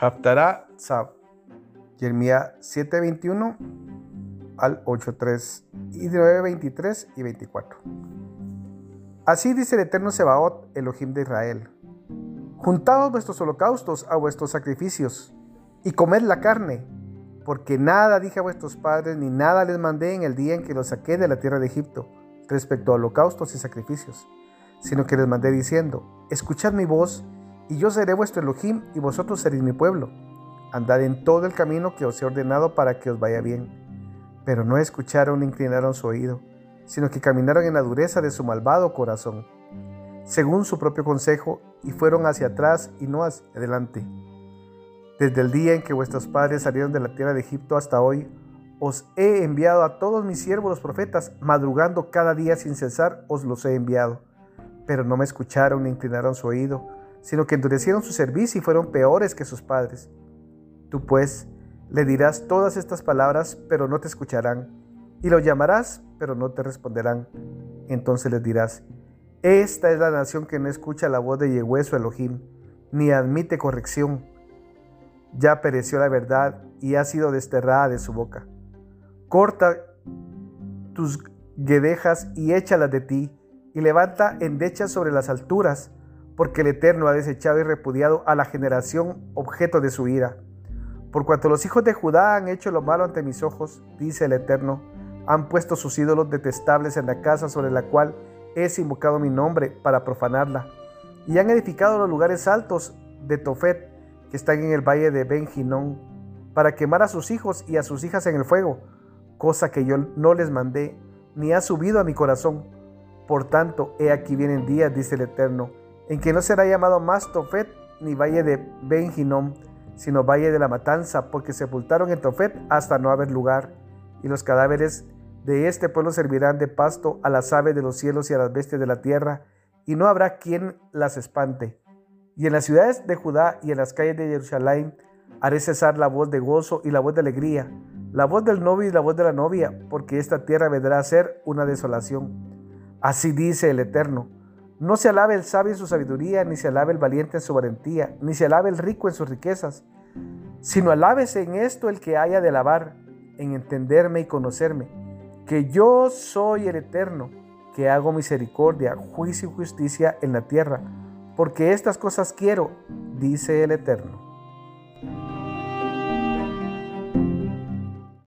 Haftarah Tzab. Jeremías 7:21 al 8:3 y 9:23 y 24. Así dice el eterno Sebaot, Elohim de Israel. Juntaos vuestros holocaustos a vuestros sacrificios y comed la carne, porque nada dije a vuestros padres ni nada les mandé en el día en que los saqué de la tierra de Egipto respecto a holocaustos y sacrificios, sino que les mandé diciendo, escuchad mi voz y yo seré vuestro Elohim y vosotros seréis mi pueblo. Andad en todo el camino que os he ordenado para que os vaya bien. Pero no escucharon ni inclinaron su oído, sino que caminaron en la dureza de su malvado corazón, según su propio consejo, y fueron hacia atrás y no hacia adelante. Desde el día en que vuestros padres salieron de la tierra de Egipto hasta hoy, os he enviado a todos mis siervos los profetas, madrugando cada día sin cesar, os los he enviado. Pero no me escucharon ni inclinaron su oído, sino que endurecieron su servicio y fueron peores que sus padres. Tú pues le dirás todas estas palabras, pero no te escucharán, y lo llamarás, pero no te responderán. Entonces les dirás, esta es la nación que no escucha la voz de Yehue su Elohim, ni admite corrección. Ya pereció la verdad y ha sido desterrada de su boca. Corta tus guedejas y échalas de ti, y levanta endechas sobre las alturas, porque el Eterno ha desechado y repudiado a la generación objeto de su ira. Por cuanto los hijos de Judá han hecho lo malo ante mis ojos, dice el Eterno, han puesto sus ídolos detestables en la casa sobre la cual es invocado mi nombre para profanarla, y han edificado los lugares altos de Tofet, que están en el valle de ben para quemar a sus hijos y a sus hijas en el fuego, cosa que yo no les mandé, ni ha subido a mi corazón. Por tanto, he aquí vienen días, dice el Eterno, en que no será llamado más Tofet ni valle de ben sino valle de la matanza, porque sepultaron en Tofet hasta no haber lugar, y los cadáveres de este pueblo servirán de pasto a las aves de los cielos y a las bestias de la tierra, y no habrá quien las espante. Y en las ciudades de Judá y en las calles de Jerusalén haré cesar la voz de gozo y la voz de alegría, la voz del novio y la voz de la novia, porque esta tierra vendrá a ser una desolación. Así dice el Eterno no se alabe el sabio en su sabiduría, ni se alabe el valiente en su valentía, ni se alabe el rico en sus riquezas, sino alábese en esto el que haya de alabar, en entenderme y conocerme, que yo soy el eterno, que hago misericordia, juicio y justicia en la tierra, porque estas cosas quiero, dice el eterno.